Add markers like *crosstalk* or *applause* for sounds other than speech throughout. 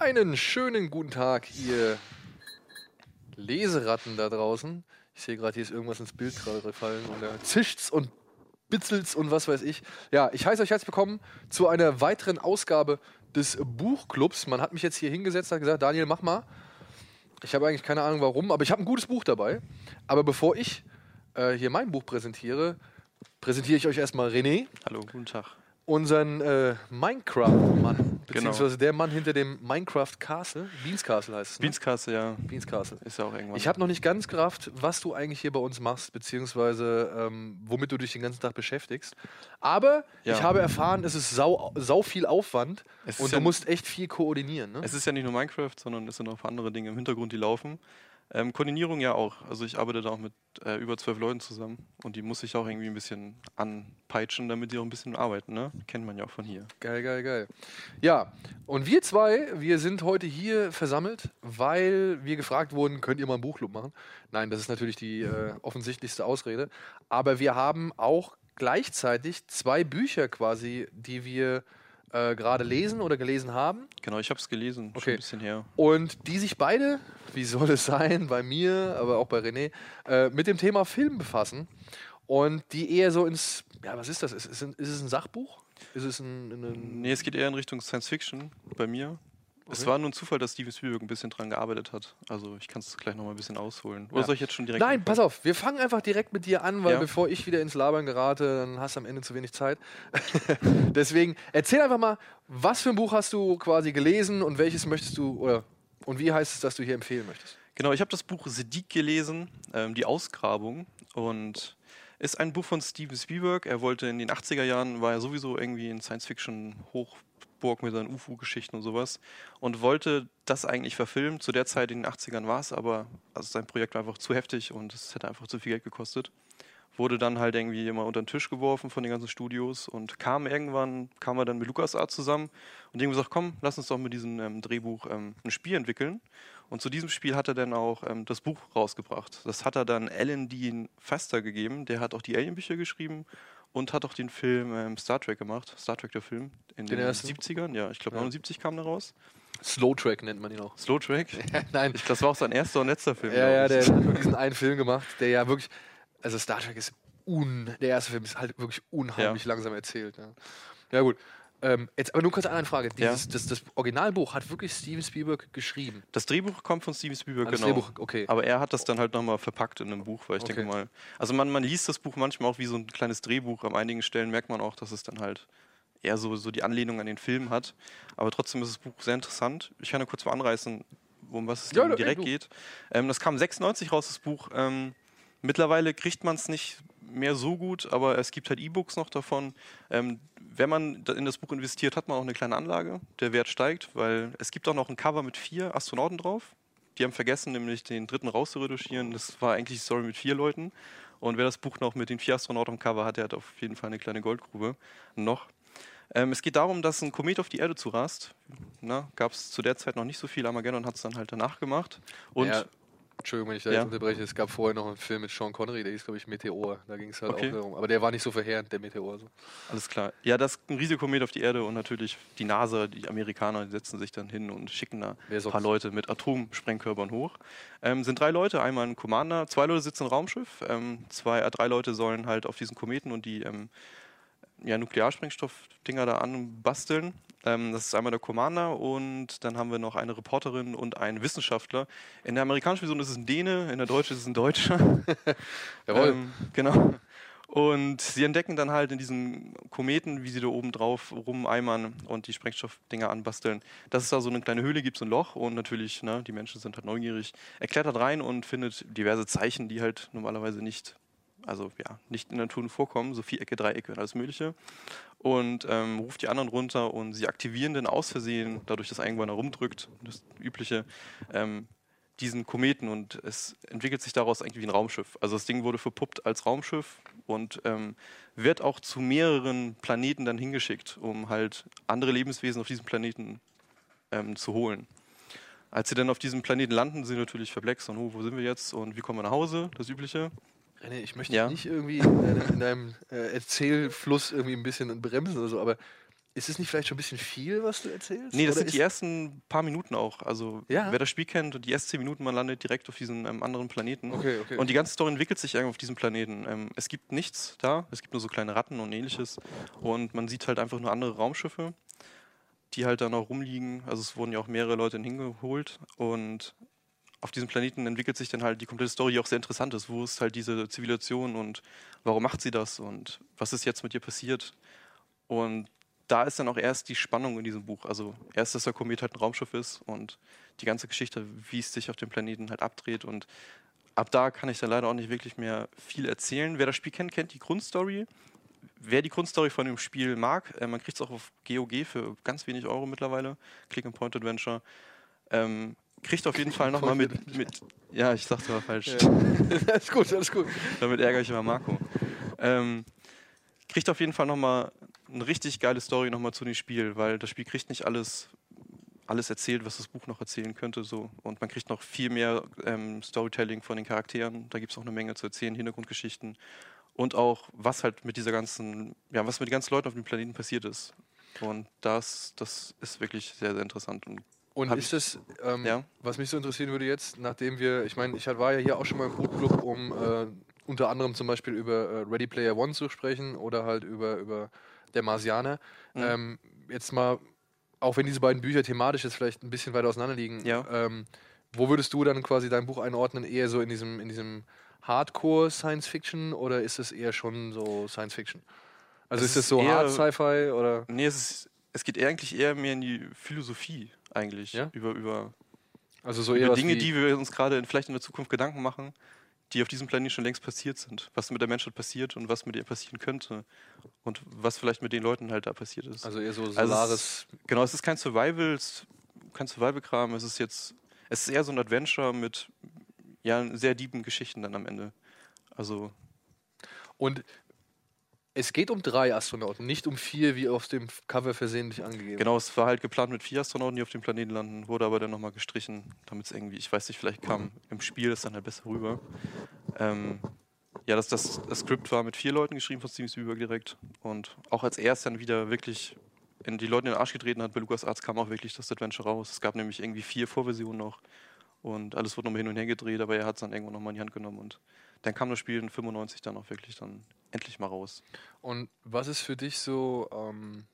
Einen schönen guten Tag, ihr Leseratten da draußen. Ich sehe gerade, hier ist irgendwas ins Bild gerade gefallen und da zischt's und bitzelt's und was weiß ich. Ja, ich heiße euch herzlich willkommen zu einer weiteren Ausgabe des Buchclubs. Man hat mich jetzt hier hingesetzt und hat gesagt, Daniel, mach mal. Ich habe eigentlich keine Ahnung warum, aber ich habe ein gutes Buch dabei. Aber bevor ich äh, hier mein Buch präsentiere, präsentiere ich euch erstmal René, Hallo, guten Tag. Unseren äh, Minecraft-Mann. Genau. Beziehungsweise der Mann hinter dem Minecraft Castle. Beans Castle heißt es. Ne? Beanskasse, ja, Beans Castle. ist ja auch irgendwann. Ich habe noch nicht ganz gerafft, was du eigentlich hier bei uns machst, beziehungsweise ähm, womit du dich den ganzen Tag beschäftigst. Aber Ja. ich habe erfahren, es ist sau, sau viel Aufwand und ja- du musst echt viel koordinieren. Ne? es ist ja nicht nur Minecraft, sondern es sind auch andere Dinge im Hintergrund, die laufen. Ähm, Koordinierung ja auch. Also ich arbeite da auch mit äh, über zwölf Leuten zusammen und die muss ich auch irgendwie ein bisschen anpeitschen, damit die auch ein bisschen arbeiten. Ne? Kennt man ja auch von hier. Geil, geil, geil. Ja, und wir zwei, wir sind heute hier versammelt, weil wir gefragt wurden, könnt ihr mal einen Buchclub machen? Nein, das ist natürlich die äh, *laughs* offensichtlichste Ausrede. Aber wir haben auch gleichzeitig zwei Bücher quasi, die wir äh, gerade lesen oder gelesen haben. Genau, ich habe es gelesen, schon Okay. ein bisschen her. Und die sich beide, wie soll es sein, bei mir, aber auch bei René, äh, mit dem Thema Film befassen. Und die eher so ins, ja, was ist das? Ist, ist, ist es ein Sachbuch? Ist es ein, ein Nee, es geht eher in Richtung Science Fiction bei mir. Es Okay. war nur ein Zufall, dass Steven Spielberg ein bisschen dran gearbeitet hat. Also ich kann es gleich nochmal ein bisschen ausholen. Oder Ja. soll ich jetzt schon direkt... Nein, anfangen? pass auf, wir fangen einfach direkt mit dir an, weil Ja. bevor ich wieder ins Labern gerate, dann hast du am Ende zu wenig Zeit. *laughs* Deswegen erzähl einfach mal, was für ein Buch hast du quasi gelesen und welches möchtest du, oder und wie heißt es, dass du hier empfehlen möchtest? Genau, ich habe das Buch Sediq gelesen, ähm, Die Ausgrabung. Und ist ein Buch von Steven Spielberg. Er wollte in den 80er Jahren, war er sowieso irgendwie in Science-Fiction-Hochburg mit seinen UFO-Geschichten und sowas. Und wollte das eigentlich verfilmen. Zu der Zeit in den 80ern war es, aber also sein Projekt war einfach zu heftig und es hätte einfach zu viel Geld gekostet. Wurde dann halt irgendwie immer unter den Tisch geworfen von den ganzen Studios und kam irgendwann, kam er dann mit LucasArts zusammen und die gesagt, komm, lass uns doch mit diesem ähm, Drehbuch ähm, ein Spiel entwickeln. Und zu diesem Spiel hat er dann auch ähm, das Buch rausgebracht. Das hat er dann Alan Dean Faster gegeben, der hat auch die Alien-Bücher geschrieben und hat auch den Film ähm, Star Trek gemacht, Star Trek der Film, in Den den, ersten? 70ern, ja, ich glaube Ja. 79 kam der raus. Slow Track nennt man ihn auch. Slow Track. *laughs* Nein, Ich das war auch sein erster und letzter Film. ja, ja, der hat *laughs* wirklich diesen einen Film gemacht, der ja wirklich, also Star Trek ist un, der erste Film ist halt wirklich unheimlich langsam erzählt. Ja, ja gut. Ähm, jetzt aber nur kurz eine Frage. Ja. Dieses, das, das Originalbuch hat wirklich Steven Spielberg geschrieben. Das Drehbuch kommt von Steven Spielberg, Ah, das genau. Drehbuch, okay. Aber er hat das dann halt nochmal verpackt in einem Buch, weil ich Okay. denke mal. Also man, man liest das Buch manchmal auch wie so ein kleines Drehbuch. An einigen Stellen merkt man auch, dass es dann halt eher so, so die Anlehnung an den Film hat. Aber trotzdem ist das Buch sehr interessant. Ich kann ja kurz mal anreißen, um was es Ja, direkt geht. Ähm, das kam 96 raus, das Buch. Ähm, mittlerweile kriegt man es nicht mehr so gut, aber es gibt halt E-Books noch davon. Ähm, wenn man in das Buch investiert, hat man auch eine kleine Anlage. Der Wert steigt, weil es gibt auch noch ein Cover mit vier Astronauten drauf. Die haben vergessen, nämlich den dritten rauszureduzieren. Das war eigentlich die Story mit vier Leuten. Und wer das Buch noch mit den vier Astronauten am Cover hat, der hat auf jeden Fall eine kleine Goldgrube. Noch. Ähm, es geht darum, dass ein Komet auf die Erde zurast. Gab es zu der Zeit noch nicht so viel. Armageddon hat es dann halt danach gemacht. Und ja, Entschuldigung, wenn ich da Ja. jetzt unterbreche. Es gab vorher noch einen Film mit Sean Connery, der hieß, glaube ich, Meteor. Da ging es halt Okay. auch darum. Aber der war nicht so verheerend, der Meteor. So. Alles klar. Ja, das ist ein Risikomet auf die Erde und natürlich die NASA, die Amerikaner, die setzen sich dann hin und schicken da Wer ein sonst? paar Leute mit Atomsprengkörpern hoch. Ähm, sind drei Leute, einmal ein Commander, zwei Leute sitzen im Raumschiff, ähm, zwei, äh, drei Leute sollen halt auf diesen Kometen und die ähm, ja, Nuklearsprengstoffdinger da anbasteln. Ähm, das ist einmal der Commander und dann haben wir noch eine Reporterin und einen Wissenschaftler. In der amerikanischen Version ist es ein Däne, in der deutschen ist es ein Deutscher. *laughs* Jawohl. Ähm, genau. Und sie entdecken dann halt in diesen Kometen, wie sie da oben drauf rumeimern und die Sprengstoffdinger anbasteln, dass es da so eine kleine Höhle gibt, so ein Loch und natürlich, ne, die Menschen sind halt neugierig. Er klettert rein und findet diverse Zeichen, die halt normalerweise nicht, also ja, nicht in der Natur vorkommen, so Vierecke, Dreiecke und alles Mögliche. Und ähm, ruft die anderen runter und sie aktivieren dann aus Versehen, dadurch, dass irgendwann herumdrückt, das Übliche, ähm, diesen Kometen und es entwickelt sich daraus eigentlich wie ein Raumschiff. Also das Ding wurde verpuppt als Raumschiff und ähm, wird auch zu mehreren Planeten dann hingeschickt, um halt andere Lebenswesen auf diesem Planeten ähm, zu holen. Als sie dann auf diesem Planeten landen, sind sie natürlich perplex und oh, wo sind wir jetzt und wie kommen wir nach Hause, das Übliche. René, ich möchte Ja. nicht irgendwie in deinem, in deinem äh, Erzählfluss irgendwie ein bisschen bremsen oder so, aber ist es nicht vielleicht schon ein bisschen viel, was du erzählst? Nee, das Oder sind die ersten paar Minuten auch. Also, Ja? wer das Spiel kennt und die ersten zehn Minuten, man landet direkt auf diesem ähm, anderen Planeten. Okay, okay. Und die ganze Story entwickelt sich irgendwie auf diesem Planeten. Ähm, es gibt nichts da, es gibt nur so kleine Ratten und ähnliches. Und man sieht halt einfach nur andere Raumschiffe, die halt dann auch rumliegen. Also es wurden ja auch mehrere Leute hingeholt. Und auf diesem Planeten entwickelt sich dann halt die komplette Story, die auch sehr interessant ist. Wo ist halt diese Zivilisation und warum macht sie das und was ist jetzt mit ihr passiert? Und da ist dann auch erst die Spannung in diesem Buch. Also erst, dass der Komet halt ein Raumschiff ist und die ganze Geschichte, wie es sich auf dem Planeten halt abdreht. Und ab da kann ich dann leider auch nicht wirklich mehr viel erzählen. Wer das Spiel kennt, kennt die Grundstory. Wer die Grundstory von dem Spiel mag, äh, man kriegt es auch auf GOG für ganz wenig Euro mittlerweile, Click-and-Point-Adventure, ähm, kriegt auf jeden Fall nochmal mit, mit. Ja, ich sagte mal falsch. Ja. *laughs* alles gut, alles gut. Damit ärgere ich immer Marco. Ähm, kriegt auf jeden Fall nochmal eine richtig geile Story nochmal zu dem Spiel, weil das Spiel kriegt nicht alles, alles erzählt, was das Buch noch erzählen könnte. So. Und man kriegt noch viel mehr ähm, Storytelling von den Charakteren. Da gibt es auch eine Menge zu erzählen, Hintergrundgeschichten. Und auch, was halt mit dieser ganzen, ja, was mit den ganzen Leuten auf dem Planeten passiert ist. Und das, das ist wirklich sehr, sehr interessant. Und Und Hab ist das, ähm, Ja. was mich so interessieren würde jetzt, nachdem wir, ich meine, ich war ja hier auch schon mal im Buchclub, um äh, unter anderem zum Beispiel über äh, Ready Player One zu sprechen oder halt über, über Der Marsianer. Mhm. Ähm, jetzt mal, auch wenn diese beiden Bücher thematisch jetzt vielleicht ein bisschen weiter auseinander liegen, Ja. ähm, wo würdest du dann quasi dein Buch einordnen? Eher so in diesem, in diesem Hardcore Science Fiction oder ist es eher schon so Science Fiction? Also Es ist es so Hard Sci-Fi oder? nee, es, ist, es geht eigentlich eher mehr in die Philosophie eigentlich. Ja? Über, über Also so über Dinge, die wir uns gerade in, vielleicht in der Zukunft Gedanken machen, die auf diesem Planeten schon längst passiert sind. Was mit der Menschheit passiert und was mit ihr passieren könnte. Und was vielleicht mit den Leuten halt da passiert ist. also eher so es Solaris. ist- genau, es ist kein Survival, es- kein Survival-Kram, es ist jetzt, es ist eher so ein Adventure mit ja, sehr dieben Geschichten dann am Ende. Also, Und es geht um drei Astronauten, nicht um vier, wie auf dem Cover versehentlich angegeben. genau, es war halt geplant mit vier Astronauten, die auf dem Planeten landen, wurde aber dann nochmal gestrichen, damit es irgendwie, ich weiß nicht, vielleicht kam im Spiel es dann halt besser rüber. Ähm, ja, das, das, das Skript war mit vier Leuten geschrieben von Steven Spielberg direkt. Und auch als er es dann wieder wirklich in die Leute in den Arsch getreten hat bei LucasArts, kam auch wirklich das Adventure raus. Es gab nämlich irgendwie vier Vorversionen noch. Und alles wurde nochmal hin und her gedreht, aber er hat es dann irgendwann nochmal in die Hand genommen. Und dann kam das Spiel in 95 dann auch wirklich dann endlich mal raus. Und was ist für dich so, ähm,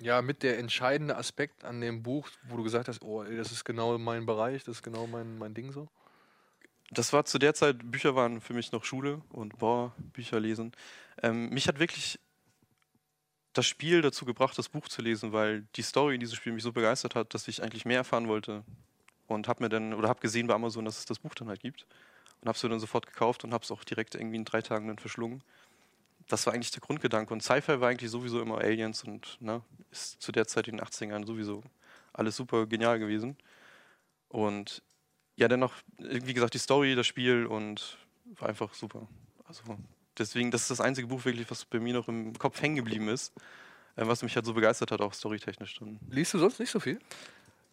ja, mit der entscheidende Aspekt an dem Buch, wo du gesagt hast, oh, ey, das ist genau mein Bereich, das ist genau mein, mein Ding so? Das war zu der Zeit, Bücher waren für mich noch Schule und boah, Bücher lesen. Ähm, mich hat wirklich das Spiel dazu gebracht, das Buch zu lesen, weil die Story in diesem Spiel mich so begeistert hat, dass ich eigentlich mehr erfahren wollte. Und habe mir dann, oder habe gesehen bei Amazon, dass es das Buch dann halt gibt. Und habe es dann sofort gekauft und habe es auch direkt irgendwie in drei Tagen dann verschlungen. Das war eigentlich der Grundgedanke. Und Sci-Fi war eigentlich sowieso immer Aliens und ne, ist zu der Zeit in den 80ern sowieso alles super genial gewesen. Und ja, dennoch, wie gesagt, die Story, das Spiel und war einfach super. Also deswegen, das ist das einzige Buch wirklich, was bei mir noch im Kopf hängen geblieben ist, äh, was mich halt so begeistert hat, auch storytechnisch dann. Liest du sonst nicht so viel?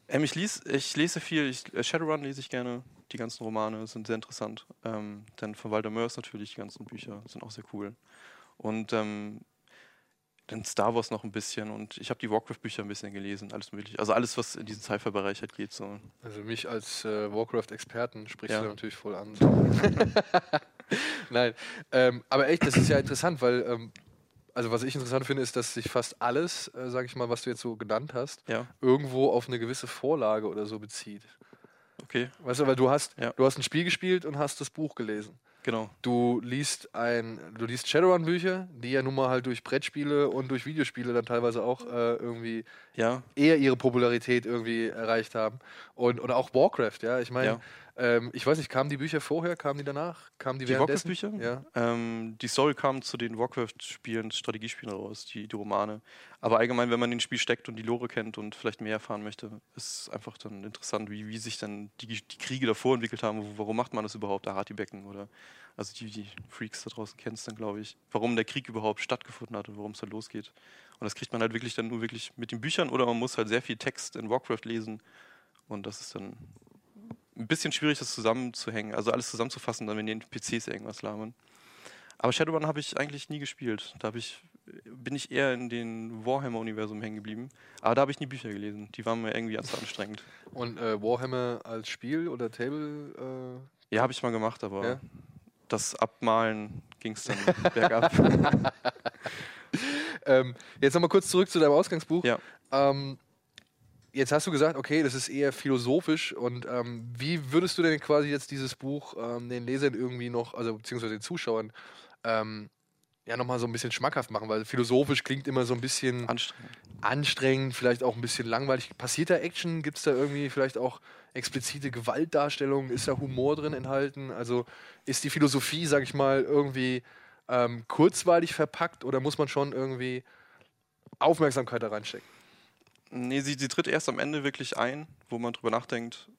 Ähm, ich, lies, ich lese viel, ich, äh, Shadowrun lese ich gerne, die ganzen Romane sind sehr interessant. Ähm, dann von Walter Mörs natürlich, die ganzen Bücher sind auch sehr cool. Und ähm, dann Star Wars noch ein bisschen und ich habe die Warcraft-Bücher ein bisschen gelesen, alles mögliche. Also alles, was in diesen Sci-Fi-Bereich halt geht. So. Also mich als äh, Warcraft-Experten sprichst Ja. du natürlich voll an. *laughs* Nein, ähm, aber echt, das ist ja interessant, weil, ähm, also was ich interessant finde, ist, dass sich fast alles, äh, sag ich mal, was du jetzt so genannt hast, Ja, irgendwo auf eine gewisse Vorlage oder so bezieht. okay, Weißt du, weil du hast, Ja. du hast ein Spiel gespielt und hast das Buch gelesen. Genau. Du liest ein, du liest Shadowrun-Bücher, die ja nun mal halt durch Brettspiele und durch Videospiele dann teilweise auch äh, irgendwie Ja, eher ihre Popularität irgendwie erreicht haben. Und oder auch Warcraft, ja. Ich meine, Ja. Ähm, ich weiß nicht, kamen die Bücher vorher, kamen die danach? Kamen die, Die? Warcraft-Bücher? Ja. Ähm, die Story kam zu den Warcraft-Spielen, Strategiespielen raus, die, die Romane. Aber allgemein, wenn man in den Spiel steckt und die Lore kennt und vielleicht mehr erfahren möchte, ist einfach dann interessant, wie, wie sich dann die, die Kriege davor entwickelt haben. Warum macht man das überhaupt, Ahati-Becken oder also die, die Freaks da draußen kennst dann, glaube ich, warum der Krieg überhaupt stattgefunden hat und warum es da losgeht. Und das kriegt man halt wirklich dann nur wirklich mit den Büchern oder man muss halt sehr viel Text in Warcraft lesen und das ist dann ein bisschen schwierig, das zusammenzuhängen, also alles zusammenzufassen, dann wenn die NPCs irgendwas labern. Aber Shadowrun habe ich eigentlich nie gespielt. Da ich bin ich eher in den Warhammer-Universum hängen geblieben. Aber da habe ich nie Bücher gelesen. Die waren mir irgendwie zu anstrengend. Und äh, Warhammer als Spiel oder Table? Äh ja, habe ich mal gemacht, aber ja? das Abmalen ging es dann *laughs* bergab. *laughs* ähm, jetzt nochmal kurz zurück zu deinem Ausgangsbuch. Ja. Ähm, jetzt hast du gesagt, okay, das ist eher philosophisch. Und ähm, wie würdest du denn quasi jetzt dieses Buch ähm, den Lesern irgendwie noch, also beziehungsweise den Zuschauern, ähm, ja nochmal so ein bisschen schmackhaft machen? Weil philosophisch klingt immer so ein bisschen anstrengend, anstrengend vielleicht auch ein bisschen langweilig. Passiert da Action? Gibt es da irgendwie vielleicht auch explizite Gewaltdarstellungen? Ist da Humor drin enthalten? Also ist die Philosophie, sag ich mal, irgendwie ähm, kurzweilig verpackt oder muss man schon irgendwie Aufmerksamkeit da reinstecken? Nee, sie, sie tritt erst am Ende wirklich ein, wo man drüber nachdenkt,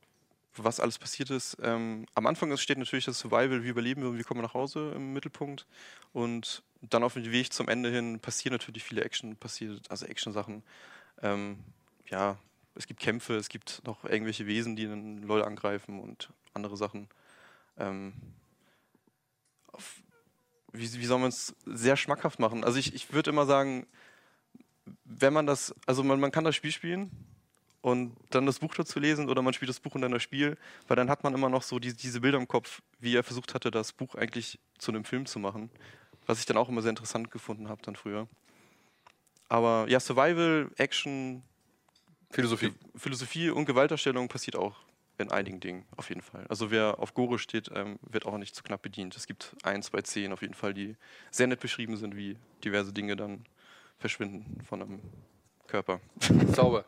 was alles passiert ist. Ähm, am Anfang steht natürlich das Survival, wie überleben wir und wie kommen wir nach Hause im Mittelpunkt. Und dann auf dem Weg zum Ende hin passieren natürlich viele Action, passiert, also Action-Sachen. Ähm, ja, es gibt Kämpfe, es gibt noch irgendwelche Wesen, die einen LOL angreifen und andere Sachen. Ähm, auf, wie, wie soll man es sehr schmackhaft machen? Also ich, ich würde immer sagen, wenn man das, also man, man kann das Spiel spielen und dann das Buch dazu lesen oder man spielt das Buch und dann das Spiel, weil dann hat man immer noch so die, diese Bilder im Kopf, wie er versucht hatte, das Buch eigentlich zu einem Film zu machen. Was ich dann auch immer sehr interessant gefunden habe dann früher. Aber ja, Survival, Action, Philosophie. Philosophie und Gewalterstellung passiert auch in einigen Dingen, auf jeden Fall. Also wer auf Gore steht, ähm, wird auch nicht zu knapp bedient. Es gibt ein, zwei Szenen auf jeden Fall, die sehr nett beschrieben sind, wie diverse Dinge dann verschwinden von einem Körper. *laughs* Sauber.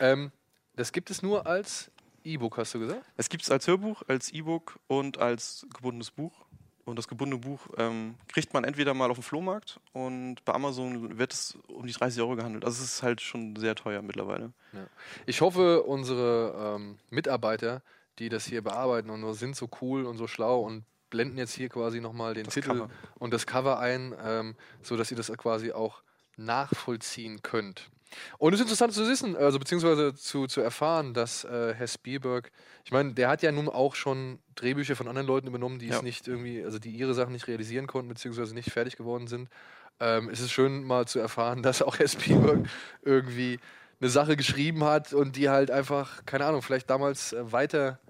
ähm, das gibt es nur als E-Book, hast du gesagt? Es gibt es als Hörbuch, als E-Book und als gebundenes Buch. Und das gebundene Buch ähm, kriegt man entweder mal auf dem Flohmarkt und bei Amazon wird es um die 30 Euro gehandelt. Also es ist halt schon sehr teuer mittlerweile. Ja. Ich hoffe, unsere ähm, Mitarbeiter, die das hier bearbeiten und sind so cool und so schlau und blenden jetzt hier quasi nochmal den das Titel Cover. und das Cover ein, ähm, sodass ihr das quasi auch nachvollziehen könnt. Und es ist interessant zu wissen, also beziehungsweise zu, zu erfahren, dass äh, Herr Spielberg, ich meine, der hat ja nun auch schon Drehbücher von anderen Leuten übernommen, die ja. es nicht irgendwie, also die ihre Sachen nicht realisieren konnten, beziehungsweise nicht fertig geworden sind. Ähm, es ist schön mal zu erfahren, *laughs* dass auch Herr Spielberg irgendwie eine Sache geschrieben hat und die halt einfach, keine Ahnung, vielleicht damals äh, weiter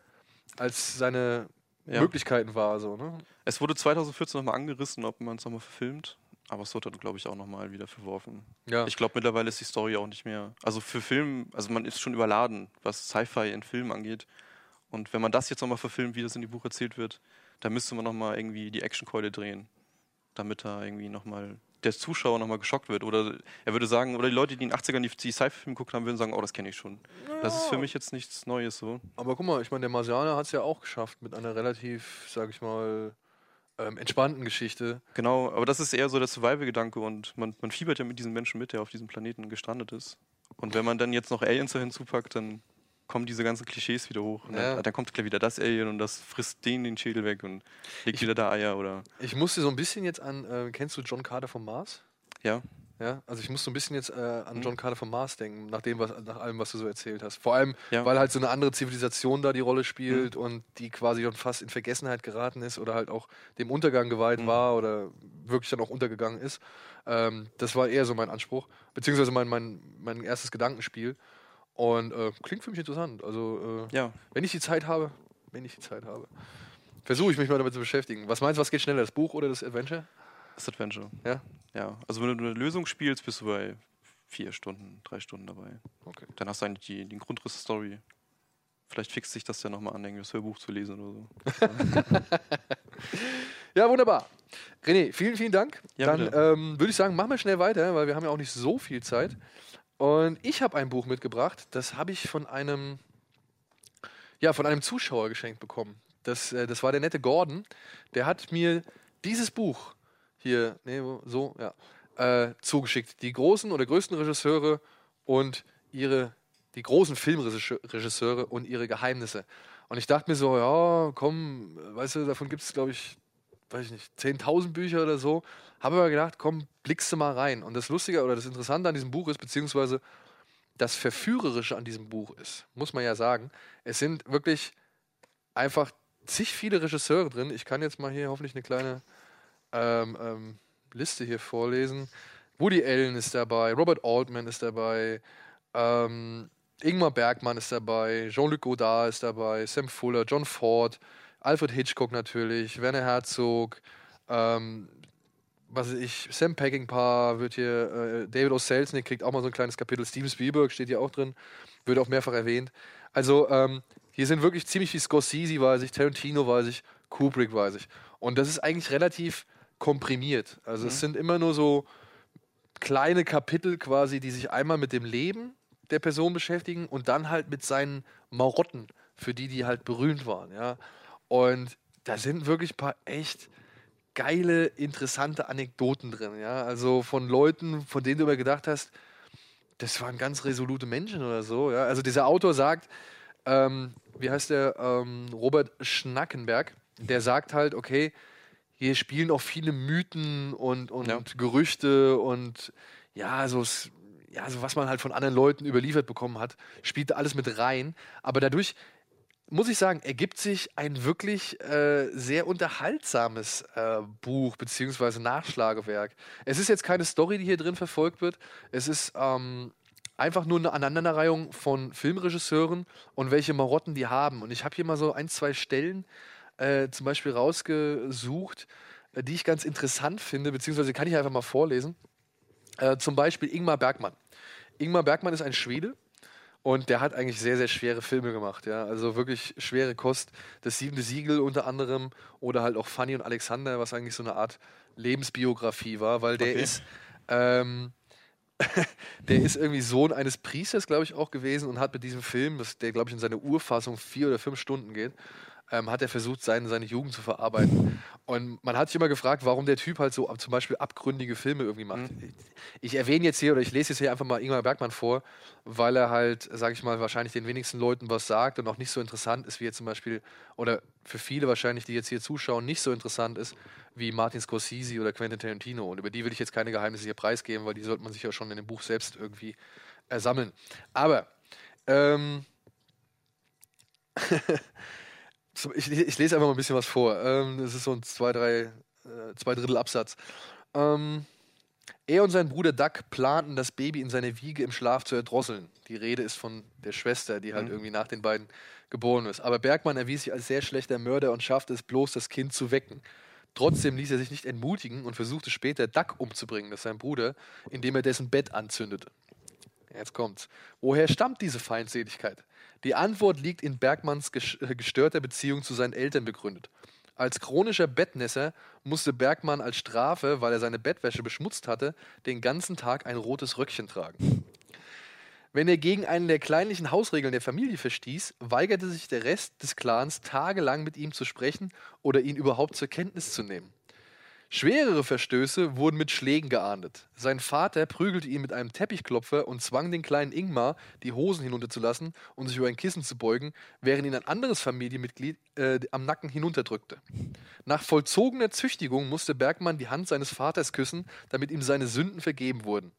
als seine ja. Möglichkeiten war. So, ne? Es wurde 2014 nochmal angerissen, ob man es nochmal verfilmt. Aber es wird dann, glaube ich, auch nochmal wieder verworfen. Ja. Ich glaube, mittlerweile ist die Story auch nicht mehr. Also für Film, also man ist schon überladen, was Sci-Fi in Filmen angeht. Und wenn man das jetzt nochmal verfilmt, wie das in die Buch erzählt wird, dann müsste man nochmal irgendwie die Actionkeule drehen. Damit da irgendwie nochmal der Zuschauer nochmal geschockt wird. Oder er würde sagen, oder die Leute, die in den 80ern die Sci-Fi-Filme geguckt haben, würden sagen, oh, das kenne ich schon. Ja. Das ist für mich jetzt nichts Neues so. Aber guck mal, ich meine, der Marsianer hat es ja auch geschafft mit einer relativ, sag ich mal, ähm, entspannten Geschichte. Genau, aber das ist eher so der Survival-Gedanke und man, man fiebert ja mit diesem Menschen mit, der auf diesem Planeten gestrandet ist. Und wenn man dann jetzt noch Aliens da hinzupackt, dann kommen diese ganzen Klischees wieder hoch. Und ja. dann, dann, kommt gleich wieder das Alien und das frisst den den Schädel weg und legt ich, wieder da Eier oder. Ich musste so ein bisschen jetzt an, äh, kennst du John Carter vom Mars? Ja. Ja, also ich muss so ein bisschen jetzt äh, an mhm. John Carter vom Mars denken, nach, dem, was, nach allem, was du so erzählt hast. Vor allem, ja. weil halt so eine andere Zivilisation da die Rolle spielt mhm. und die quasi schon fast in Vergessenheit geraten ist oder halt auch dem Untergang geweiht mhm. war oder wirklich dann auch untergegangen ist. Ähm, das war eher so mein Anspruch, beziehungsweise mein, mein, mein erstes Gedankenspiel. Und äh, klingt für mich interessant. Also, äh, ja. wenn ich die Zeit habe, wenn ich die Zeit habe, versuche ich mich mal damit zu beschäftigen. Was meinst du, was geht schneller, das Buch oder das Adventure? Das Adventure. Ja? Ja. Also wenn du eine Lösung spielst, bist du bei vier Stunden, drei Stunden dabei. Okay. Dann hast du eigentlich die, den Grundriss Story. Vielleicht fixt sich das ja nochmal an, irgendwie das Hörbuch zu lesen oder so. *laughs* ja, wunderbar. René, vielen, vielen Dank. Ja, Dann ähm, würde ich sagen, machen wir schnell weiter, weil wir haben ja auch nicht so viel Zeit. Und ich habe ein Buch mitgebracht, das habe ich von einem, ja, von einem Zuschauer geschenkt bekommen. Das, äh, das war der nette Gordon. Der hat mir dieses Buch hier, nee, so, ja, äh, zugeschickt. Die großen oder größten Regisseure und ihre, die großen Filmregisseure und ihre Geheimnisse. Und ich dachte mir so, ja, komm, weißt du, davon gibt es, glaube ich, weiß ich nicht, 10.000 Bücher oder so. Habe aber gedacht, komm, blickst du mal rein. Und das Lustige oder das Interessante an diesem Buch ist, beziehungsweise das Verführerische an diesem Buch ist, muss man ja sagen, es sind wirklich einfach zig viele Regisseure drin. Ich kann jetzt mal hier hoffentlich eine kleine ähm, ähm, Liste hier vorlesen. Woody Allen ist dabei, Robert Altman ist dabei, ähm, Ingmar Bergmann ist dabei, Jean-Luc Godard ist dabei, Sam Fuller, John Ford, Alfred Hitchcock natürlich, Werner Herzog, ähm, was ich, Sam Peckinpah wird hier, äh, David O. Selznick kriegt auch mal so ein kleines Kapitel, Steven Spielberg steht hier auch drin, wird auch mehrfach erwähnt. Also ähm, hier sind wirklich ziemlich viel Scorsese, weiß ich, Tarantino, weiß ich, Kubrick, weiß ich. Und das ist eigentlich relativ komprimiert. Also mhm. es sind immer nur so kleine Kapitel quasi, die sich einmal mit dem Leben der Person beschäftigen und dann halt mit seinen Marotten, für die die halt berühmt waren, ja. Und da sind wirklich ein paar echt geile, interessante Anekdoten drin, ja. Also von Leuten, von denen du immer gedacht hast, das waren ganz resolute Menschen oder so, ja. Also dieser Autor sagt, ähm, wie heißt der, ähm, Robert Schnackenberg, der sagt halt, okay, hier spielen auch viele Mythen und, und ja. Gerüchte und ja, so, ja, so was man halt von anderen Leuten überliefert bekommen hat, spielt alles mit rein. Aber dadurch, muss ich sagen, ergibt sich ein wirklich äh, sehr unterhaltsames äh, Buch beziehungsweise Nachschlagewerk. Es ist jetzt keine Story, die hier drin verfolgt wird. Es ist ähm, einfach nur eine Aneinanderreihung von Filmregisseuren und welche Marotten die haben. Und ich habe hier mal so ein, zwei Stellen äh, zum Beispiel rausgesucht, äh, die ich ganz interessant finde, beziehungsweise kann ich einfach mal vorlesen. Äh, zum Beispiel Ingmar Bergmann. Ingmar Bergmann ist ein Schwede und der hat eigentlich sehr, sehr schwere Filme gemacht. Ja? Also wirklich schwere Kost. Das siebente Siegel unter anderem oder halt auch Fanny und Alexander, was eigentlich so eine Art Lebensbiografie war, weil der okay. ist. Ähm, *laughs* der ist irgendwie Sohn eines Priesters, glaube ich, auch gewesen und hat mit diesem Film, der, glaube ich, in seine Urfassung vier oder fünf Stunden geht, ähm, hat er versucht, seine, seine Jugend zu verarbeiten. Und man hat sich immer gefragt, warum der Typ halt so zum Beispiel abgründige Filme irgendwie macht. Mhm. Ich erwähne jetzt hier oder ich lese jetzt hier einfach mal Ingmar Bergmann vor, weil er halt, sage ich mal, wahrscheinlich den wenigsten Leuten was sagt und auch nicht so interessant ist, wie jetzt zum Beispiel, oder für viele wahrscheinlich, die jetzt hier zuschauen, nicht so interessant ist, wie Martin Scorsese oder Quentin Tarantino. Und über die will ich jetzt keine Geheimnisse hier preisgeben, weil die sollte man sich ja schon in dem Buch selbst irgendwie ersammeln. Aber, ähm, *laughs* ich, ich, lese einfach mal ein bisschen was vor. Ähm, das ist so ein zwei, drei, äh, zwei Drittel Absatz. Ähm, er und sein Bruder Doug planten, das Baby in seiner Wiege im Schlaf zu erdrosseln. Die Rede ist von der Schwester, die halt mhm. irgendwie nach den beiden geboren ist. Aber Bergmann erwies sich als sehr schlechter Mörder und schaffte es bloß, das Kind zu wecken. Trotzdem ließ er sich nicht entmutigen und versuchte später Duck umzubringen, das ist sein Bruder, indem er dessen Bett anzündete. Jetzt kommt's. Woher stammt diese Feindseligkeit? Die Antwort liegt in Bergmanns äh, gestörter Beziehung zu seinen Eltern begründet. Als chronischer Bettnässer musste Bergmann als Strafe, weil er seine Bettwäsche beschmutzt hatte, den ganzen Tag ein rotes Röckchen tragen. Wenn er gegen einen der kleinlichen Hausregeln der Familie verstieß, weigerte sich der Rest des Clans tagelang mit ihm zu sprechen oder ihn überhaupt zur Kenntnis zu nehmen. Schwerere Verstöße wurden mit Schlägen geahndet. Sein Vater prügelte ihn mit einem Teppichklopfer und zwang den kleinen Ingmar, die Hosen hinunterzulassen und sich über ein Kissen zu beugen, während ihn ein anderes Familienmitglied äh, am Nacken hinunterdrückte. Nach vollzogener Züchtigung musste Bergmann die Hand seines Vaters küssen, damit ihm seine Sünden vergeben wurden.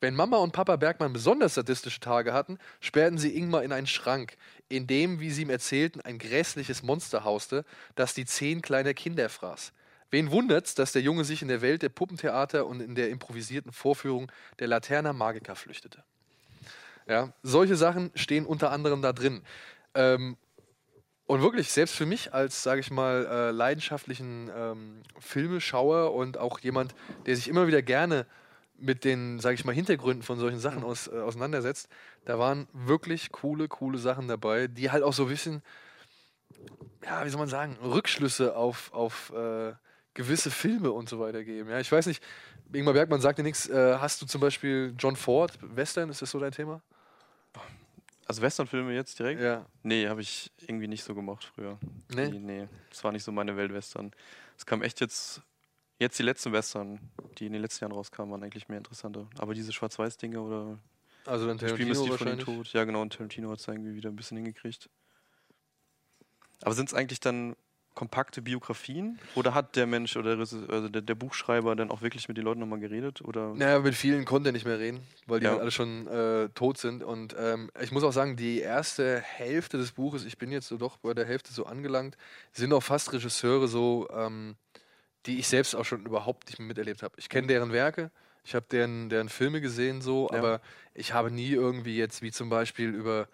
Wenn Mama und Papa Bergmann besonders sadistische Tage hatten, sperrten sie Ingmar in einen Schrank, in dem, wie sie ihm erzählten, ein grässliches Monster hauste, das die zehn kleiner Kinder fraß. Wen wundert's, dass der Junge sich in der Welt der Puppentheater und in der improvisierten Vorführung der Laterna Magica flüchtete? Ja, solche Sachen stehen unter anderem da drin. Ähm, und wirklich, selbst für mich als, sage ich mal, äh, leidenschaftlichen ähm, Filmeschauer und auch jemand, der sich immer wieder gerne mit den, sage ich mal, Hintergründen von solchen Sachen aus, äh, auseinandersetzt, da waren wirklich coole, coole Sachen dabei, die halt auch so ein bisschen, ja, wie soll man sagen, Rückschlüsse auf, auf äh, gewisse Filme und so weiter geben. Ja, ich weiß nicht, Ingmar Bergmann sagt dir nichts. Äh, hast du zum Beispiel John Ford, Western, ist das so dein Thema? Also Westernfilme jetzt direkt? Ja. Nee, habe ich irgendwie nicht so gemacht früher. Nee? Nee, nee. Das war nicht so meine Welt Western. Es kam echt jetzt, jetzt die letzten Western, die in den letzten Jahren rauskamen, waren eigentlich mehr interessanter. Aber diese Schwarz-Weiß-Dinge oder also dann Tarantino wahrscheinlich. Von Tod. Ja genau, und Tarantino hat es irgendwie wieder ein bisschen hingekriegt. Aber sind es eigentlich dann kompakte Biografien? Oder hat der Mensch oder also der, der, Buchschreiber dann auch wirklich mit den Leuten nochmal geredet? Oder? Naja, mit vielen konnte er nicht mehr reden, weil die ja. halt alle schon äh, tot sind. Und ähm, ich muss auch sagen, die erste Hälfte des Buches, ich bin jetzt so doch bei der Hälfte so angelangt, sind auch fast Regisseure so, ähm, die ich selbst auch schon überhaupt nicht mehr miterlebt habe. Ich kenne deren Werke, Ich habe deren, deren Filme gesehen so, Ja. aber ich habe nie irgendwie jetzt, wie zum Beispiel über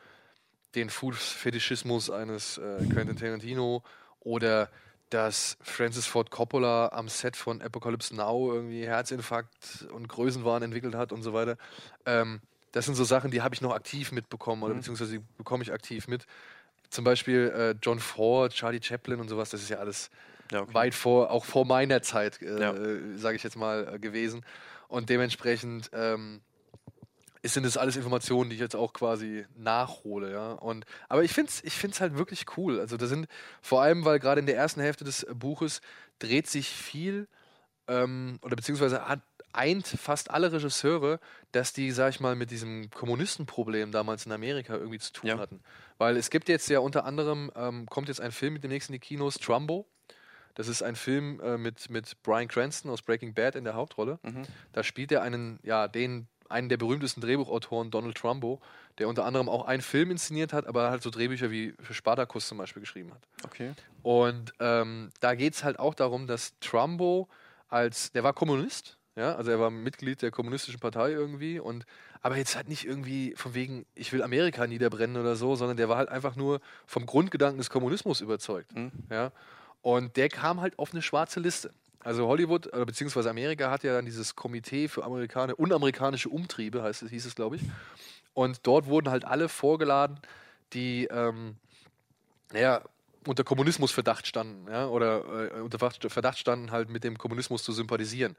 den Fußfetischismus eines äh, Quentin Tarantino oder dass Francis Ford Coppola am Set von Apocalypse Now irgendwie Herzinfarkt und Größenwahn entwickelt hat und so weiter. Ähm, das sind so Sachen, die habe ich noch aktiv mitbekommen oder Mhm. beziehungsweise die bekomme ich aktiv mit. Zum Beispiel äh, John Ford, Charlie Chaplin und sowas, das ist ja alles Ja, okay. weit vor, auch vor meiner Zeit, äh, Ja. sage ich jetzt mal, äh, gewesen. Und dementsprechend ähm, ist- sind das alles Informationen, die ich jetzt auch quasi nachhole, ja. Und, aber ich finde es ich find's halt wirklich cool. Also da sind, vor allem, weil gerade in der ersten Hälfte des Buches dreht sich viel ähm, oder beziehungsweise hat, eint fast alle Regisseure, dass die, sag ich mal, mit diesem Kommunistenproblem damals in Amerika irgendwie zu tun Ja. hatten. Weil es gibt jetzt ja unter anderem, ähm, kommt jetzt ein Film mit demnächst in die Kinos, Trumbo. Das ist ein Film äh, mit, mit Brian Cranston aus Breaking Bad in der Hauptrolle. Mhm. Da spielt er einen, ja, den, einen der berühmtesten Drehbuchautoren, Donald Trumbo, der unter anderem auch einen Film inszeniert hat, aber halt so Drehbücher wie für Spartacus zum Beispiel geschrieben hat. Okay. Und ähm, da geht es halt auch darum, dass Trumbo als, der war Kommunist, ja, also er war Mitglied der kommunistischen Partei irgendwie und aber jetzt halt nicht irgendwie von wegen, ich will Amerika niederbrennen oder so, sondern der war halt einfach nur vom Grundgedanken des Kommunismus überzeugt. Mhm. Ja. Und der kam halt auf eine schwarze Liste. Also Hollywood, oder beziehungsweise Amerika hat ja dann dieses Komitee für Amerikaner, unamerikanische Umtriebe, heißt es, hieß es, glaube ich. Und dort wurden halt alle vorgeladen, die ähm, naja, unter Kommunismusverdacht standen, ja, oder äh, unter Verdacht- Verdacht standen, halt mit dem Kommunismus zu sympathisieren.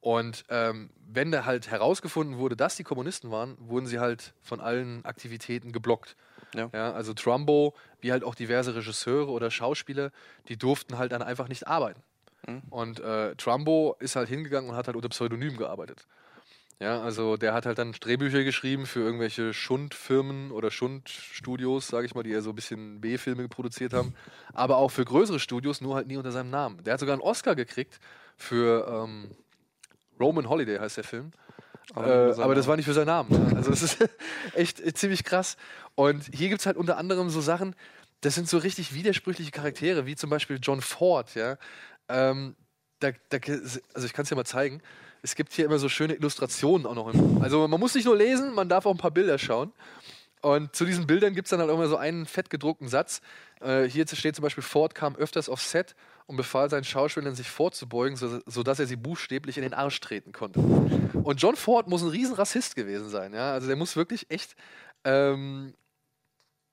Und ähm, wenn da halt herausgefunden wurde, dass die Kommunisten waren, wurden sie halt von allen Aktivitäten geblockt. Ja. Ja, also Trumbo, wie halt auch diverse Regisseure oder Schauspieler, die durften halt dann einfach nicht arbeiten. Mhm. Und äh, Trumbo ist halt hingegangen und hat halt unter Pseudonym gearbeitet. Ja, also der hat halt dann Drehbücher geschrieben für irgendwelche Schundfirmen oder Schundstudios, sage ich mal, die eher so ein bisschen B-Filme produziert haben, aber auch für größere Studios, nur halt nie unter seinem Namen. Der hat sogar einen Oscar gekriegt für ähm, Roman Holiday heißt der Film. Aber äh, aber das war nicht für seinen Namen. ne? Also das ist *laughs* echt äh, ziemlich krass. Und hier gibt es halt unter anderem so Sachen, das sind so richtig widersprüchliche Charaktere, wie zum Beispiel John Ford, ja. Ähm, da, da, also ich kann es ja mal zeigen. Es gibt hier immer so schöne Illustrationen auch noch. Im, also man muss nicht nur lesen, man darf auch ein paar Bilder schauen. Und zu diesen Bildern gibt es dann halt immer so einen fettgedruckten Satz. Äh, hier steht zum Beispiel, Ford kam öfters auf Set und befahl seinen Schauspielern, sich vorzubeugen, so, sodass er sie buchstäblich in den Arsch treten konnte. Und John Ford muss ein riesen Rassist gewesen sein. Ja? Also der muss wirklich echt, ähm,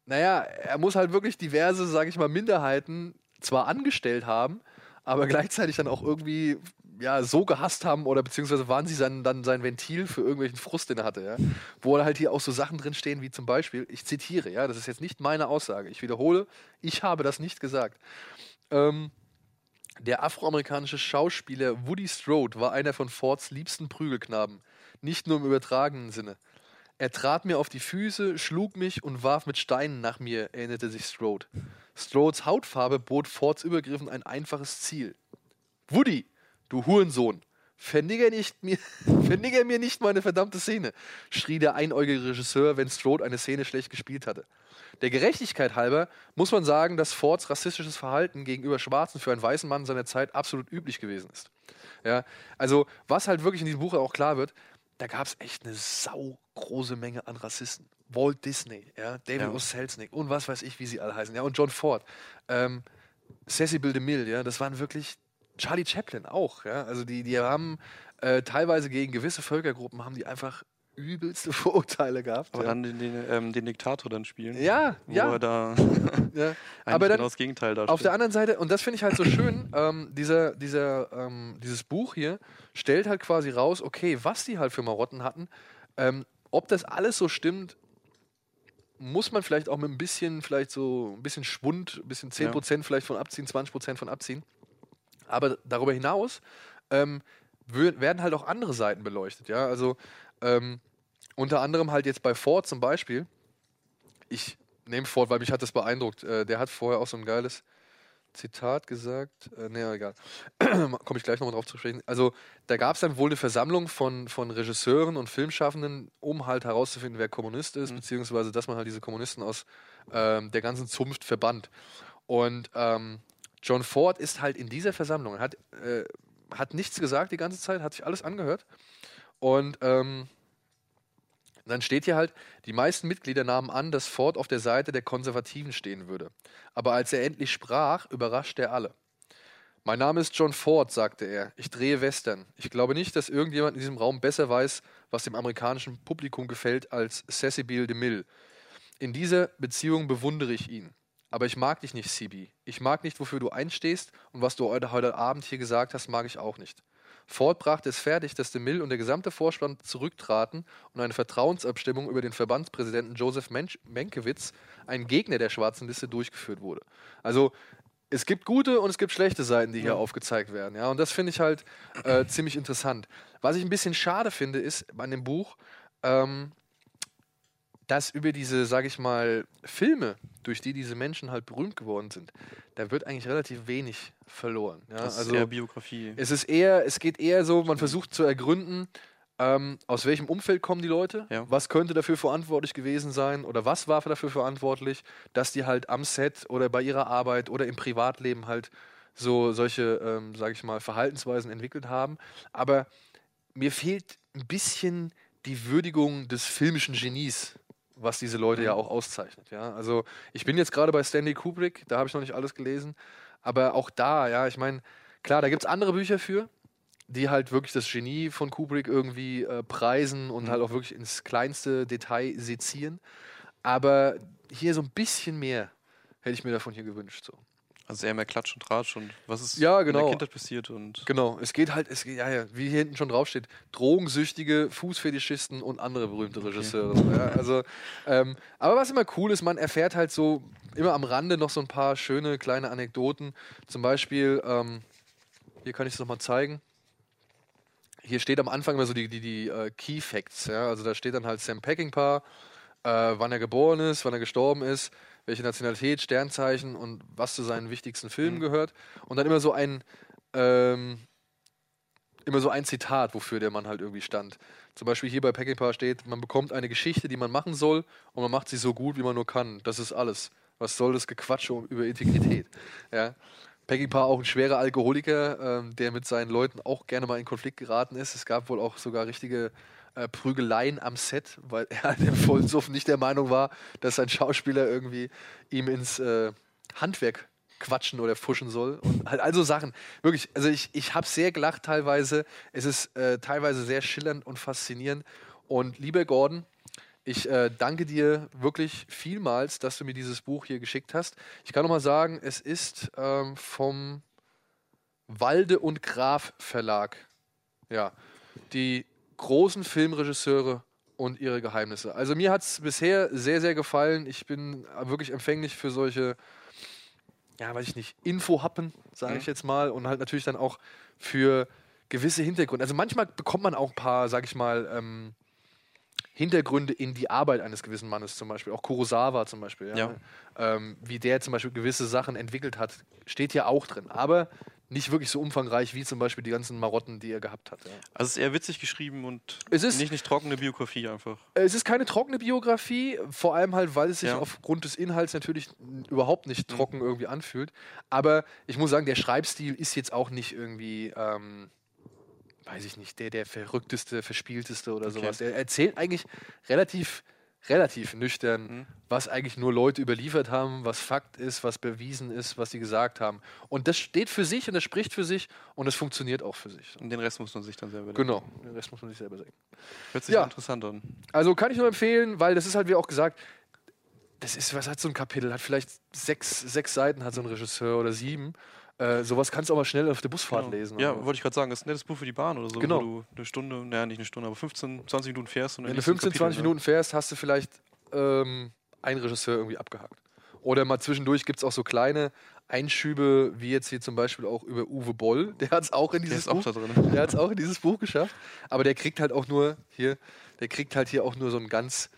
naja, er muss halt wirklich diverse, sage ich mal, Minderheiten zwar angestellt haben, aber gleichzeitig dann auch irgendwie ja, so gehasst haben oder beziehungsweise waren sie sein, dann sein Ventil für irgendwelchen Frust, den er hatte, ja. Wo halt hier auch so Sachen drin stehen, wie zum Beispiel, ich zitiere, ja, das ist jetzt nicht meine Aussage, ich wiederhole, ich habe das nicht gesagt. Ähm, der afroamerikanische Schauspieler Woody Strode war einer von Fords liebsten Prügelknaben, nicht nur im übertragenen Sinne. Er trat mir auf die Füße, schlug mich und warf mit Steinen nach mir, erinnerte sich Strode. Strodes Hautfarbe bot Fords Übergriffen ein einfaches Ziel. Woody, du Hurensohn, vernigger, nicht mir, *laughs* vernigger mir nicht meine verdammte Szene, schrie der einäugige Regisseur, wenn Strode eine Szene schlecht gespielt hatte. Der Gerechtigkeit halber muss man sagen, dass Fords rassistisches Verhalten gegenüber Schwarzen für einen weißen Mann seiner Zeit absolut üblich gewesen ist. Ja, also, was halt wirklich in diesem Buch auch klar wird, da gab es echt eine saugroße Menge an Rassisten. Walt Disney, ja, David Ja. O. Selznick und was weiß ich, wie sie alle heißen, ja, und John Ford, ähm, Cecil DeMille, ja, das waren wirklich Charlie Chaplin auch, ja, also die, die haben äh, teilweise gegen gewisse Völkergruppen haben die einfach übelste *laughs* Vorurteile gehabt. Aber ja. dann den, den, ähm, den Diktator dann spielen. ja, Wo ja, er da *laughs* ja. eigentlich Aber dann genau das Gegenteil darstellt. Auf der anderen Seite, und das finde ich halt so schön, *laughs* ähm, dieser, dieser, ähm, dieses Buch hier stellt halt quasi raus, okay, was die halt für Marotten hatten, ähm, ob das alles so stimmt, muss man vielleicht auch mit ein bisschen, vielleicht so ein bisschen Schwund, ein bisschen 10% vielleicht von abziehen, 20% von abziehen. Aber darüber hinaus ähm, werden halt auch andere Seiten beleuchtet, ja. Also ähm, unter anderem halt jetzt bei Ford zum Beispiel. Ich nehme Ford, weil mich hat das beeindruckt. Äh, der hat vorher auch so ein geiles Zitat gesagt. Äh, nee, egal. *clears throat* Komme ich gleich nochmal drauf zu sprechen. Also, da gab es dann wohl eine Versammlung von, von Regisseuren und Filmschaffenden, um halt herauszufinden, wer Kommunist ist, beziehungsweise dass man halt diese Kommunisten aus ähm, der ganzen Zunft verbannt. Und ähm, John Ford ist halt in dieser Versammlung, hat, äh, hat nichts gesagt die ganze Zeit, hat sich alles angehört Und ähm, dann steht hier halt, die meisten Mitglieder nahmen an, dass Ford auf der Seite der Konservativen stehen würde. Aber als er endlich sprach, überraschte er alle. Mein Name ist John Ford, sagte er. Ich drehe Western. Ich glaube nicht, dass irgendjemand in diesem Raum besser weiß, was dem amerikanischen Publikum gefällt, als Cecil DeMille. In dieser Beziehung bewundere ich ihn. Aber ich mag dich nicht, CB. Ich mag nicht, wofür du einstehst und was du heute, heute Abend hier gesagt hast, mag ich auch nicht. Ford brachte es fertig, dass DeMille und der gesamte Vorstand zurücktraten und eine Vertrauensabstimmung über den Verbandspräsidenten Joseph Mensch Menkewitz, ein Gegner der schwarzen Liste, durchgeführt wurde. Also es gibt gute und es gibt schlechte Seiten, die hier Ja. aufgezeigt werden. Ja, und das finde ich halt äh, ziemlich interessant. Was ich ein bisschen schade finde, ist an dem Buch, ähm, dass über diese, sage ich mal, Filme, durch die diese Menschen halt berühmt geworden sind, da wird eigentlich relativ wenig verloren. Ja? Das also ist eher Biografie. es ist eher, es geht eher so, man versucht zu ergründen, ähm, aus welchem Umfeld kommen die Leute, Ja. was könnte dafür verantwortlich gewesen sein oder was war dafür verantwortlich, dass die halt am Set oder bei ihrer Arbeit oder im Privatleben halt so solche, ähm, sage ich mal, Verhaltensweisen entwickelt haben. Aber mir fehlt ein bisschen die Würdigung des filmischen Genies, was diese Leute ja auch auszeichnet. Ja? Also ich bin jetzt gerade bei Stanley Kubrick, da habe ich noch nicht alles gelesen, aber auch da, ja, ich meine, klar, da gibt es andere Bücher für, die halt wirklich das Genie von Kubrick irgendwie äh, preisen und Mhm. halt auch wirklich ins kleinste Detail sezieren. Aber hier so ein bisschen mehr hätte ich mir davon hier gewünscht. So. Also eher mehr Klatsch und Tratsch und was ist Ja, in genau. der Kindheit passiert und Genau, es geht halt, es geht, ja, ja, wie hier hinten schon draufsteht, drogensüchtige Fußfetischisten und andere berühmte Regisseure. So, ja, also, ähm, aber was immer cool ist, man erfährt halt so immer am Rande noch so ein paar schöne kleine Anekdoten. Zum Beispiel, ähm, hier kann ich es nochmal zeigen. Hier steht am Anfang immer so die, die, die äh, Key Facts. Ja? Also da steht dann halt Sam Peckinpah, äh, wann er geboren ist, wann er gestorben ist, welche Nationalität, Sternzeichen und was zu seinen wichtigsten Filmen Mhm. gehört. Und dann immer so ein ähm, immer so ein Zitat, wofür der Mann halt irgendwie stand. Zum Beispiel hier bei Peckinpah steht, man bekommt eine Geschichte, die man machen soll und man macht sie so gut, wie man nur kann. Das ist alles. Was soll das Gequatsche über Integrität? *laughs* Ja. Peckinpah auch ein schwerer Alkoholiker, ähm, der mit seinen Leuten auch gerne mal in Konflikt geraten ist. Es gab wohl auch sogar richtige äh, Prügeleien am Set, weil *laughs* er halt im vollen Suff nicht der Meinung war, dass sein Schauspieler irgendwie ihm ins äh, Handwerk quatschen oder fuschen soll. Und halt also Sachen. Wirklich, also ich, ich habe sehr gelacht teilweise. Es ist äh, teilweise sehr schillernd und faszinierend. Und lieber Gordon, ich äh, danke dir wirklich vielmals, dass du mir dieses Buch hier geschickt hast. Ich kann noch mal sagen, es ist ähm, vom Walde und Graf Verlag. Ja, die großen Filmregisseure und ihre Geheimnisse. Also mir hat es bisher sehr, sehr gefallen. Ich bin wirklich empfänglich für solche, ja, weiß ich nicht, Infohappen, sage Mhm. ich jetzt mal. Und halt natürlich dann auch für gewisse Hintergründe. Also manchmal bekommt man auch ein paar, sage ich mal, ähm, Hintergründe in die Arbeit eines gewissen Mannes zum Beispiel. Auch Kurosawa zum Beispiel. Ja? Ja. Ähm, wie der zum Beispiel gewisse Sachen entwickelt hat, steht hier auch drin. Aber nicht wirklich so umfangreich wie zum Beispiel die ganzen Marotten, die er gehabt hat. Ja. also es ist eher witzig geschrieben und Es ist- nicht, nicht trockene Biografie einfach. Es ist keine trockene Biografie, vor allem halt, weil es sich Ja. aufgrund des Inhalts natürlich überhaupt nicht trocken irgendwie anfühlt. Aber ich muss sagen, der Schreibstil ist jetzt auch nicht irgendwie, ähm, weiß ich nicht, der, der verrückteste, verspielteste oder Okay. sowas. Er erzählt eigentlich relativ, relativ nüchtern, Mhm. was eigentlich nur Leute überliefert haben, was Fakt ist, was bewiesen ist, was sie gesagt haben. Und das steht für sich und das spricht für sich und das funktioniert auch für sich. Und den Rest muss man sich dann selber Genau, den Rest muss man sich selber sagen. Hört sich ja. interessant an. Also kann ich nur empfehlen, weil das ist halt wie auch gesagt, das ist, was hat so ein Kapitel? Hat vielleicht sechs, sechs Seiten, hat so ein Regisseur oder sieben. Äh, sowas kannst du mal schnell auf der Busfahrt Genau. lesen. Ja, Also, wollte ich gerade sagen, das ist ein nettes Buch für die Bahn oder so, Genau. wo du eine Stunde, naja, nicht eine Stunde, aber 15, 20 Minuten fährst und wenn du liest ein 15, Kapitel, 20 ne? Minuten fährst, hast du vielleicht ähm, einen Regisseur irgendwie abgehakt. Oder mal zwischendurch gibt es auch so kleine Einschübe, wie jetzt hier zum Beispiel auch über Uwe Boll. *laughs* Der hat es auch in dieses Buch da drin. Der hat es auch in dieses Buch geschafft. Aber der kriegt halt auch nur hier, der kriegt halt hier auch nur so einen ganz,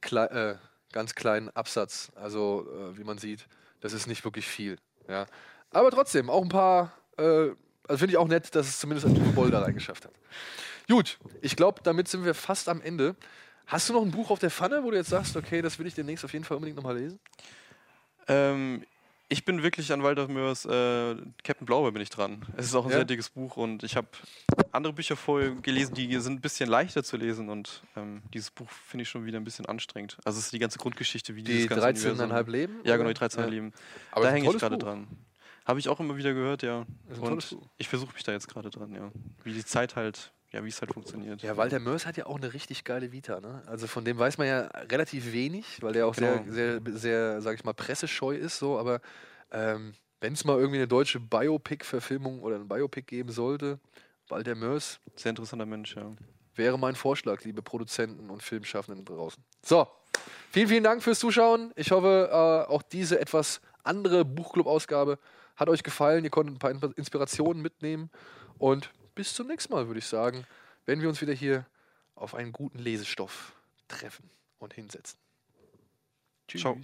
klei äh, ganz kleinen Absatz. Also, äh, wie man sieht, das ist nicht wirklich viel. Ja. Aber trotzdem, auch ein paar, äh, also finde ich auch nett, dass es zumindest ein Uwe Boll da reingeschafft hat. Gut, ich glaube, damit sind wir fast am Ende. Hast du noch ein Buch auf der Pfanne, wo du jetzt sagst, okay, das will ich demnächst auf jeden Fall unbedingt nochmal lesen? Ähm, Ich bin wirklich an Walter Mörs äh, Captain Blaubeer bin ich dran. Es ist auch ein Ja? sehr dickes Buch und ich habe andere Bücher vorher gelesen, die sind ein bisschen leichter zu lesen und ähm, dieses Buch finde ich schon wieder ein bisschen anstrengend. Also es ist die ganze Grundgeschichte, wie Die dieses ganze 13,5 Universum- Leben? Ja, genau, die 13 Ja. Leben. Aber da hänge ich gerade dran. Habe ich auch immer wieder gehört, ja. Und ich versuche mich da jetzt gerade dran, ja. Wie die Zeit halt, ja, wie es halt funktioniert. Ja, Walter Mörs hat ja auch eine richtig geile Vita, ne? Also von dem weiß man ja relativ wenig, weil der auch Genau. sehr, sehr, sehr, sag ich mal, pressescheu ist, so, aber ähm, wenn es mal irgendwie eine deutsche Biopic-Verfilmung oder ein Biopic geben sollte, Walter Mörs Sehr interessanter Mensch, ja. wäre mein Vorschlag, liebe Produzenten und Filmschaffenden draußen. So, vielen, vielen Dank fürs Zuschauen. Ich hoffe, äh, auch diese etwas andere Buchclub-Ausgabe hat euch gefallen. Ihr konntet ein paar In- Inspirationen mitnehmen. Und bis zum nächsten Mal, würde ich sagen, wenn wir uns wieder hier auf einen guten Lesestoff treffen und hinsetzen. Tschüss. Ciao.